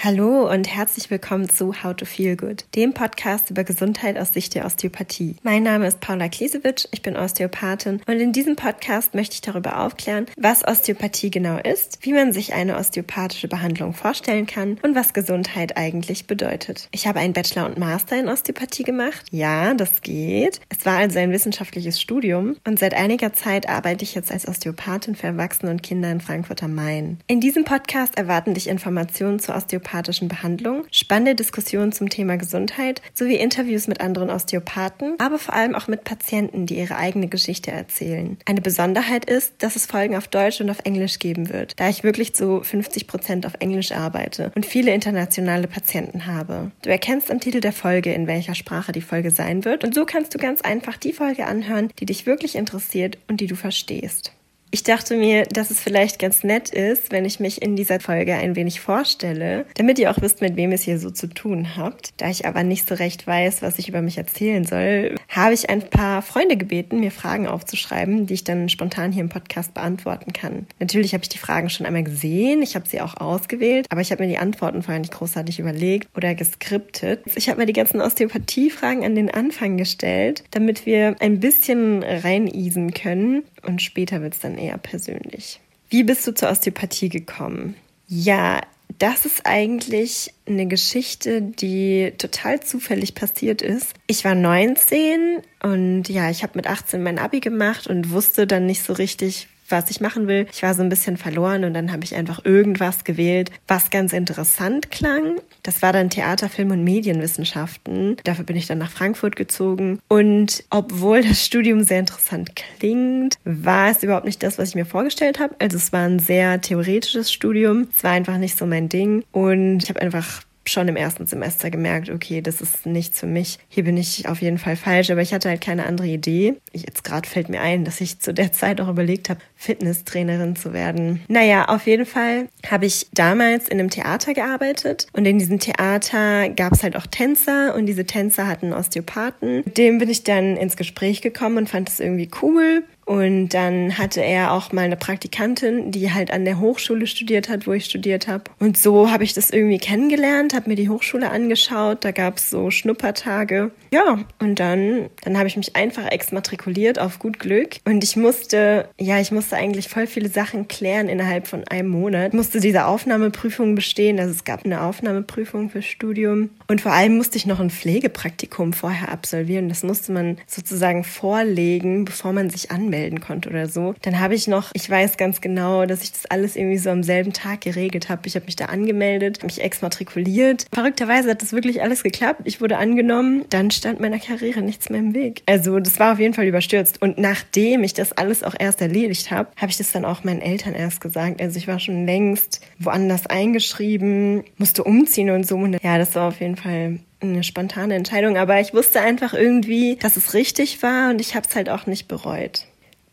Hallo und herzlich willkommen zu How to Feel Good, dem Podcast über Gesundheit aus Sicht der Osteopathie. Mein Name ist Paula Kliesewitsch, ich bin Osteopathin und in diesem Podcast möchte ich darüber aufklären, was Osteopathie genau ist, wie man sich eine osteopathische Behandlung vorstellen kann und was Gesundheit eigentlich bedeutet. Ich habe einen Bachelor und Master in Osteopathie gemacht. Ja, das geht. Es war also ein wissenschaftliches Studium und seit einiger Zeit arbeite ich jetzt als Osteopathin für Erwachsene und Kinder in Frankfurt am Main. In diesem Podcast erwarten dich Informationen zur Osteopathie osteopathischen Behandlung, spannende Diskussionen zum Thema Gesundheit sowie Interviews mit anderen Osteopathen, aber vor allem auch mit Patienten, die ihre eigene Geschichte erzählen. Eine Besonderheit ist, dass es Folgen auf Deutsch und auf Englisch geben wird, da ich wirklich zu 50 Prozent auf Englisch arbeite und viele internationale Patienten habe. Du erkennst am Titel der Folge, in welcher Sprache die Folge sein wird und so kannst du ganz einfach die Folge anhören, die dich wirklich interessiert und die du verstehst. Ich dachte mir, dass es vielleicht ganz nett ist, wenn ich mich in dieser Folge ein wenig vorstelle, damit ihr auch wisst, mit wem es hier so zu tun habt. Da ich aber nicht so recht weiß, was ich über mich erzählen soll, habe ich ein paar Freunde gebeten, mir Fragen aufzuschreiben, die ich dann spontan hier im Podcast beantworten kann. Natürlich habe ich die Fragen schon einmal gesehen, ich habe sie auch ausgewählt, aber ich habe mir die Antworten vorher nicht großartig überlegt oder geskriptet. Ich habe mir die ganzen Osteopathie-Fragen an den Anfang gestellt, damit wir ein bisschen reinisen können und später wird es dann eher persönlich. Wie bist du zur Osteopathie gekommen? Ja, das ist eigentlich eine Geschichte, die total zufällig passiert ist. Ich war 19 und ja, ich habe mit 18 mein Abi gemacht und wusste dann nicht so richtig, was ich machen will. Ich war so ein bisschen verloren und dann habe ich einfach irgendwas gewählt, was ganz interessant klang. Das war dann Theater, Film und Medienwissenschaften. Dafür bin ich dann nach Frankfurt gezogen. Und obwohl das Studium sehr interessant klingt, war es überhaupt nicht das, was ich mir vorgestellt habe. Also es war ein sehr theoretisches Studium. Es war einfach nicht so mein Ding. Und ich habe einfach schon im ersten Semester gemerkt, okay, das ist nichts für mich. Hier bin ich auf jeden Fall falsch, aber ich hatte halt keine andere Idee. Jetzt gerade fällt mir ein, dass ich zu der Zeit auch überlegt habe, Fitnesstrainerin zu werden. Naja, auf jeden Fall habe ich damals in einem Theater gearbeitet und in diesem Theater gab es halt auch Tänzer und diese Tänzer hatten Osteopathen. Mit dem bin ich dann ins Gespräch gekommen und fand das irgendwie cool und dann hatte er auch mal eine Praktikantin, die halt an der Hochschule studiert hat, wo ich studiert habe. Und so habe ich das irgendwie kennengelernt, habe mir die Hochschule angeschaut, da gab es so Schnuppertage. Ja, und dann, dann habe ich mich einfach exmatrikuliert auf gut Glück. Und ich musste, ja, ich musste eigentlich voll viele Sachen klären innerhalb von einem Monat. Ich musste diese Aufnahmeprüfung bestehen, also es gab eine Aufnahmeprüfung fürs Studium. Und vor allem musste ich noch ein Pflegepraktikum vorher absolvieren. Das musste man sozusagen vorlegen, bevor man sich anmelden konnte oder so. Dann habe ich noch, ich weiß ganz genau, dass ich das alles irgendwie so am selben Tag geregelt habe. Ich habe mich da angemeldet, mich exmatrikuliert. Verrückterweise hat das wirklich alles geklappt. Ich wurde angenommen. Dann stand meiner Karriere nichts mehr im Weg. Also das war auf jeden Fall überstürzt. Und nachdem ich das alles auch erst erledigt habe, habe ich das dann auch meinen Eltern erst gesagt. Also ich war schon längst woanders eingeschrieben, musste umziehen und so. Und ja, das war auf jeden Fall eine spontane Entscheidung, aber ich wusste einfach irgendwie, dass es richtig war und ich habe es halt auch nicht bereut.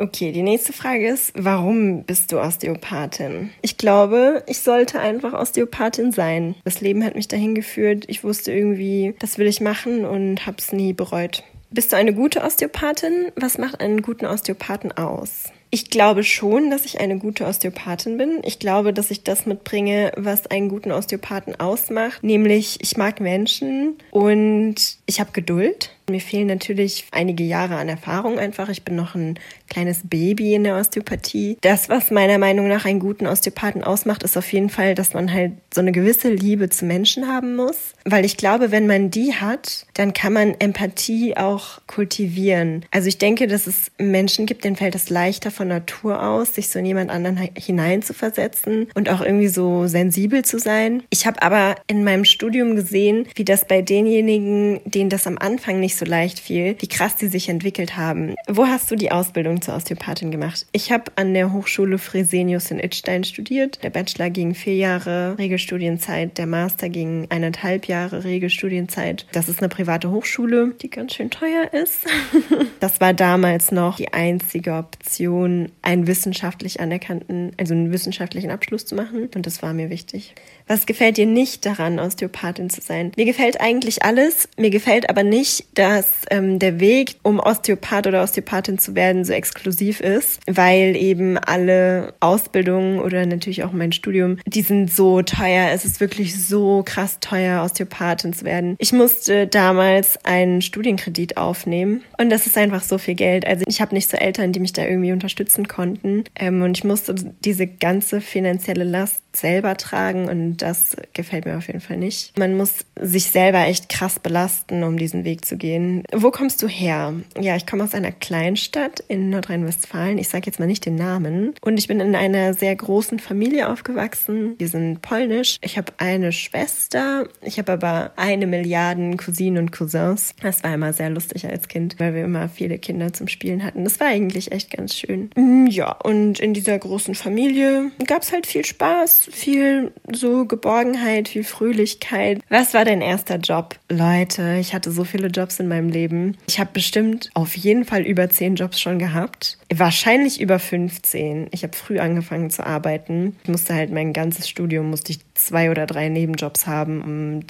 Okay, die nächste Frage ist, warum bist du Osteopathin? Ich glaube, ich sollte einfach Osteopathin sein. Das Leben hat mich dahin geführt. Ich wusste irgendwie, das will ich machen und habe es nie bereut. Bist du eine gute Osteopathin? Was macht einen guten Osteopathen aus? Ich glaube schon, dass ich eine gute Osteopathin bin. Ich glaube, dass ich das mitbringe, was einen guten Osteopathen ausmacht, nämlich ich mag Menschen und ich habe Geduld. Mir fehlen natürlich einige Jahre an Erfahrung einfach. Ich bin noch ein kleines Baby in der Osteopathie. Das, was meiner Meinung nach einen guten Osteopathen ausmacht, ist auf jeden Fall, dass man halt so eine gewisse Liebe zu Menschen haben muss. Weil ich glaube, wenn man die hat, dann kann man Empathie auch kultivieren. Also ich denke, dass es Menschen gibt, denen fällt es leichter von Natur aus, sich so in jemand anderen hineinzuversetzen und auch irgendwie so sensibel zu sein. Ich habe aber in meinem Studium gesehen, wie das bei denjenigen, denen das am Anfang nicht so leicht fiel, wie krass die sich entwickelt haben. Wo hast du die Ausbildung zur Osteopathin gemacht? Ich habe an der Hochschule Fresenius in Itstein studiert. Der Bachelor ging vier Jahre Regelstudienzeit, der Master ging eineinhalb Jahre Regelstudienzeit. Das ist eine private Hochschule, die ganz schön teuer ist. das war damals noch die einzige Option, einen wissenschaftlich anerkannten, also einen wissenschaftlichen Abschluss zu machen. Und das war mir wichtig. Was gefällt dir nicht daran, Osteopathin zu sein? Mir gefällt eigentlich alles. Mir gefällt aber nicht, dass ähm, der Weg, um Osteopath oder Osteopathin zu werden, so exklusiv ist, weil eben alle Ausbildungen oder natürlich auch mein Studium, die sind so teuer. Es ist wirklich so krass teuer, Osteopathin zu werden. Ich musste damals einen Studienkredit aufnehmen und das ist einfach so viel Geld. Also ich habe nicht so Eltern, die mich da irgendwie unterstützen konnten ähm, und ich musste diese ganze finanzielle Last selber tragen und das gefällt mir auf jeden Fall nicht. Man muss sich selber echt krass belasten, um diesen Weg zu gehen. Wo kommst du her? Ja, ich komme aus einer Kleinstadt in Nordrhein-Westfalen. Ich sage jetzt mal nicht den Namen. Und ich bin in einer sehr großen Familie aufgewachsen. Wir sind polnisch. Ich habe eine Schwester. Ich habe aber eine Milliarde Cousinen und Cousins. Das war immer sehr lustig als Kind, weil wir immer viele Kinder zum Spielen hatten. Das war eigentlich echt ganz schön. Mm, ja, und in dieser großen Familie gab es halt viel Spaß viel so Geborgenheit, viel Fröhlichkeit. Was war dein erster Job? Leute, ich hatte so viele Jobs in meinem Leben. Ich habe bestimmt auf jeden Fall über zehn Jobs schon gehabt. Wahrscheinlich über 15. Ich habe früh angefangen zu arbeiten. Ich musste halt mein ganzes Studium, musste ich zwei oder drei Nebenjobs haben,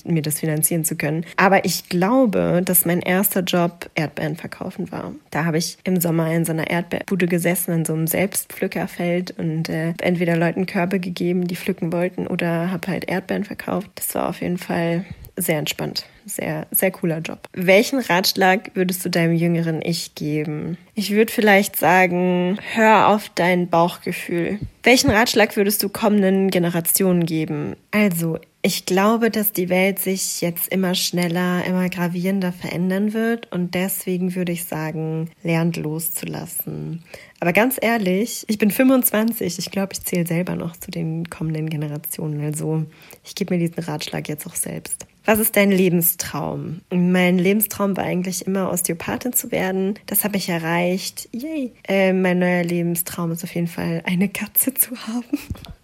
um mir das finanzieren zu können. Aber ich glaube, dass mein erster Job Erdbeeren verkaufen war. Da habe ich im Sommer in so einer Erdbeerbude gesessen, in so einem Selbstpflückerfeld und äh, entweder Leuten Körbe gegeben, die pflücken wollten, oder habe halt Erdbeeren verkauft. Das war auf jeden Fall sehr entspannt. Sehr, sehr cooler Job. Welchen Ratschlag würdest du deinem jüngeren Ich geben? Ich würde vielleicht sagen, hör auf dein Bauchgefühl. Welchen Ratschlag würdest du kommenden Generationen geben? Also, ich glaube, dass die Welt sich jetzt immer schneller, immer gravierender verändern wird und deswegen würde ich sagen, lernt loszulassen. Aber ganz ehrlich, ich bin 25. Ich glaube, ich zähle selber noch zu den kommenden Generationen. Also ich gebe mir diesen Ratschlag jetzt auch selbst. Was ist dein Lebenstraum? Mein Lebenstraum war eigentlich immer Osteopathin zu werden. Das habe ich erreicht. Yay. Äh, mein neuer Lebenstraum ist auf jeden Fall eine Katze zu haben.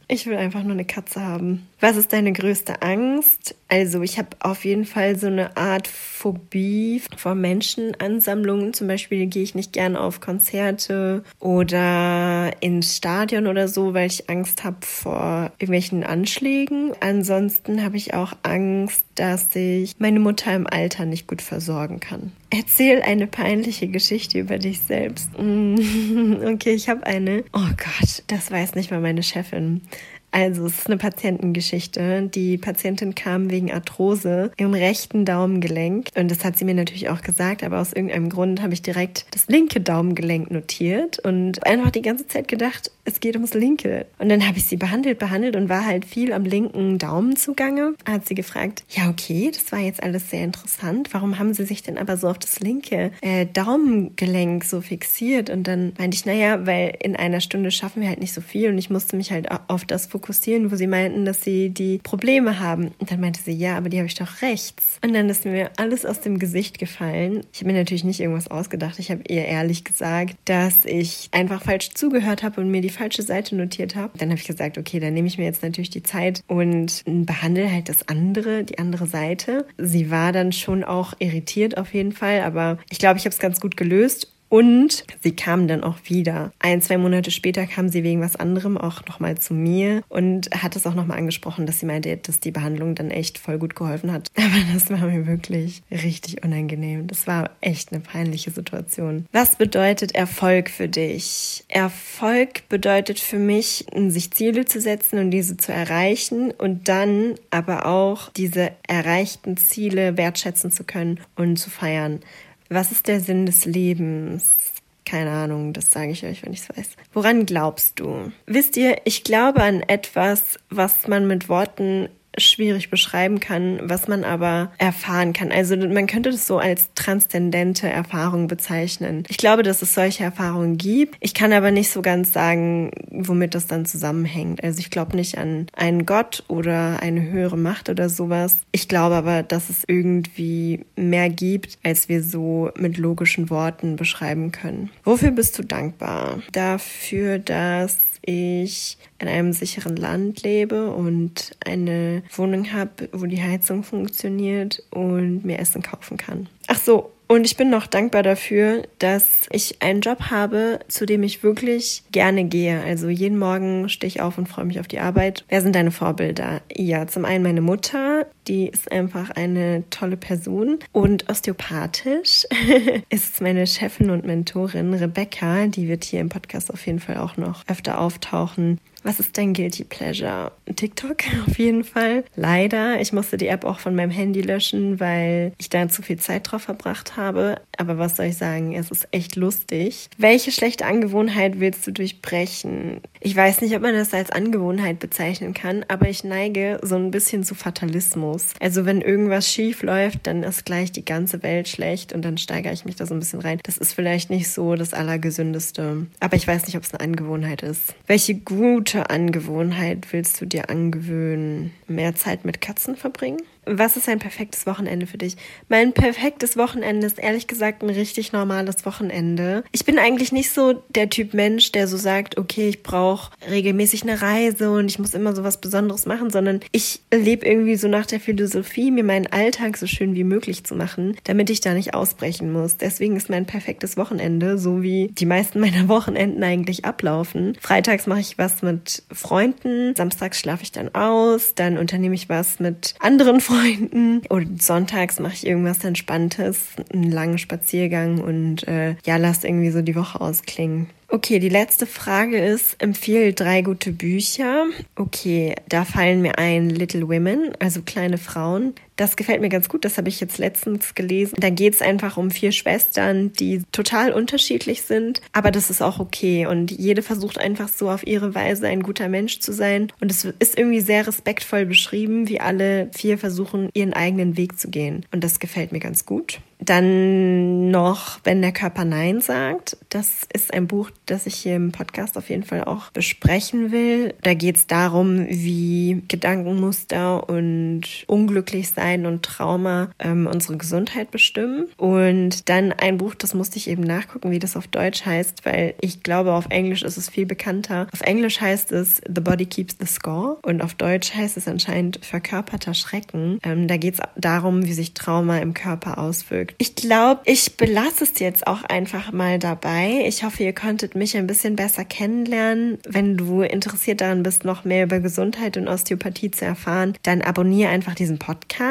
Ich will einfach nur eine Katze haben. Was ist deine größte Angst? Also ich habe auf jeden Fall so eine Art Phobie vor Menschenansammlungen. Zum Beispiel gehe ich nicht gerne auf Konzerte oder ins Stadion oder so, weil ich Angst habe vor irgendwelchen Anschlägen. Ansonsten habe ich auch Angst, dass ich meine Mutter im Alter nicht gut versorgen kann. Erzähl eine peinliche Geschichte über dich selbst. Okay, ich habe eine. Oh Gott, das weiß nicht mal meine Chefin. Also, es ist eine Patientengeschichte. Die Patientin kam wegen Arthrose im rechten Daumengelenk. Und das hat sie mir natürlich auch gesagt, aber aus irgendeinem Grund habe ich direkt das linke Daumengelenk notiert und einfach die ganze Zeit gedacht, es geht ums linke. Und dann habe ich sie behandelt, behandelt und war halt viel am linken Daumen zugange. Hat sie gefragt, ja, okay, das war jetzt alles sehr interessant. Warum haben sie sich denn aber so auf das linke äh, Daumengelenk so fixiert? Und dann meinte ich, naja, weil in einer Stunde schaffen wir halt nicht so viel und ich musste mich halt auf das fokussieren wo sie meinten, dass sie die Probleme haben. Und dann meinte sie, ja, aber die habe ich doch rechts. Und dann ist mir alles aus dem Gesicht gefallen. Ich habe mir natürlich nicht irgendwas ausgedacht. Ich habe ihr ehrlich gesagt, dass ich einfach falsch zugehört habe und mir die falsche Seite notiert habe. Dann habe ich gesagt, okay, dann nehme ich mir jetzt natürlich die Zeit und behandle halt das andere, die andere Seite. Sie war dann schon auch irritiert auf jeden Fall, aber ich glaube, ich habe es ganz gut gelöst und sie kam dann auch wieder. Ein, zwei Monate später kam sie wegen was anderem auch nochmal zu mir und hat es auch nochmal angesprochen, dass sie meinte, dass die Behandlung dann echt voll gut geholfen hat. Aber das war mir wirklich richtig unangenehm. Das war echt eine peinliche Situation. Was bedeutet Erfolg für dich? Erfolg bedeutet für mich, sich Ziele zu setzen und diese zu erreichen und dann aber auch diese erreichten Ziele wertschätzen zu können und zu feiern. Was ist der Sinn des Lebens? Keine Ahnung, das sage ich euch, wenn ich es weiß. Woran glaubst du? Wisst ihr, ich glaube an etwas, was man mit Worten schwierig beschreiben kann, was man aber erfahren kann. Also man könnte das so als transzendente Erfahrung bezeichnen. Ich glaube, dass es solche Erfahrungen gibt. Ich kann aber nicht so ganz sagen, womit das dann zusammenhängt. Also ich glaube nicht an einen Gott oder eine höhere Macht oder sowas. Ich glaube aber, dass es irgendwie mehr gibt, als wir so mit logischen Worten beschreiben können. Wofür bist du dankbar? Dafür, dass ich in einem sicheren Land lebe und eine Wohnung habe, wo die Heizung funktioniert und mir Essen kaufen kann. Ach so, Und ich bin noch dankbar dafür, dass ich einen Job habe, zu dem ich wirklich gerne gehe. Also jeden Morgen stehe ich auf und freue mich auf die Arbeit. Wer sind deine Vorbilder? Ja, zum einen meine Mutter, die ist einfach eine tolle Person. Und osteopathisch ist meine Chefin und Mentorin Rebecca, die wird hier im Podcast auf jeden Fall auch noch öfter auftauchen. Was ist dein Guilty Pleasure? TikTok auf jeden Fall. Leider. Ich musste die App auch von meinem Handy löschen, weil ich da zu viel Zeit drauf verbracht habe. Aber was soll ich sagen? Es ist echt lustig. Welche schlechte Angewohnheit willst du durchbrechen? Ich weiß nicht, ob man das als Angewohnheit bezeichnen kann, aber ich neige so ein bisschen zu Fatalismus. Also wenn irgendwas schief läuft, dann ist gleich die ganze Welt schlecht und dann steigere ich mich da so ein bisschen rein. Das ist vielleicht nicht so das Allergesündeste. Aber ich weiß nicht, ob es eine Angewohnheit ist. Welche gute gute Angewohnheit willst du dir angewöhnen? Mehr Zeit mit Katzen verbringen? Was ist ein perfektes Wochenende für dich? Mein perfektes Wochenende ist ehrlich gesagt ein richtig normales Wochenende. Ich bin eigentlich nicht so der Typ Mensch, der so sagt, okay, ich brauche regelmäßig eine Reise und ich muss immer so was Besonderes machen, sondern ich lebe irgendwie so nach der Philosophie, mir meinen Alltag so schön wie möglich zu machen, damit ich da nicht ausbrechen muss. Deswegen ist mein perfektes Wochenende, so wie die meisten meiner Wochenenden eigentlich ablaufen. Freitags mache ich was mit Freunden, samstags schlafe ich dann aus, dann unternehme ich was mit anderen Freunden Freunden. Und sonntags mache ich irgendwas Entspanntes, einen langen Spaziergang und äh, ja, lass irgendwie so die Woche ausklingen. Okay, die letzte Frage ist, empfehle drei gute Bücher. Okay, da fallen mir ein Little Women, also kleine Frauen. Das gefällt mir ganz gut, das habe ich jetzt letztens gelesen. Da geht es einfach um vier Schwestern, die total unterschiedlich sind, aber das ist auch okay. Und jede versucht einfach so auf ihre Weise ein guter Mensch zu sein. Und es ist irgendwie sehr respektvoll beschrieben, wie alle vier versuchen, ihren eigenen Weg zu gehen. Und das gefällt mir ganz gut. Dann noch, wenn der Körper Nein sagt. Das ist ein Buch, das ich hier im Podcast auf jeden Fall auch besprechen will. Da geht es darum, wie Gedankenmuster und unglücklich sein und Trauma ähm, unsere Gesundheit bestimmen. Und dann ein Buch, das musste ich eben nachgucken, wie das auf Deutsch heißt, weil ich glaube, auf Englisch ist es viel bekannter. Auf Englisch heißt es The Body Keeps the Score und auf Deutsch heißt es anscheinend verkörperter Schrecken. Ähm, da geht es darum, wie sich Trauma im Körper auswirkt. Ich glaube, ich belasse es jetzt auch einfach mal dabei. Ich hoffe, ihr konntet mich ein bisschen besser kennenlernen. Wenn du interessiert daran bist, noch mehr über Gesundheit und Osteopathie zu erfahren, dann abonniere einfach diesen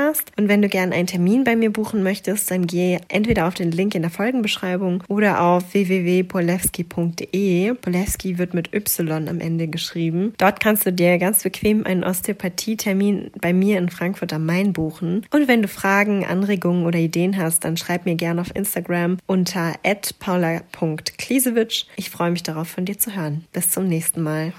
Podcast. Und wenn du gerne einen Termin bei mir buchen möchtest, dann geh entweder auf den Link in der Folgenbeschreibung oder auf www.polewski.de. Polewski wird mit Y am Ende geschrieben. Dort kannst du dir ganz bequem einen Osteopathie-Termin bei mir in Frankfurt am Main buchen. Und wenn du Fragen, Anregungen oder Ideen hast, dann schreib mir gerne auf Instagram unter paula.kliesewitsch. Ich freue mich darauf, von dir zu hören. Bis zum nächsten Mal.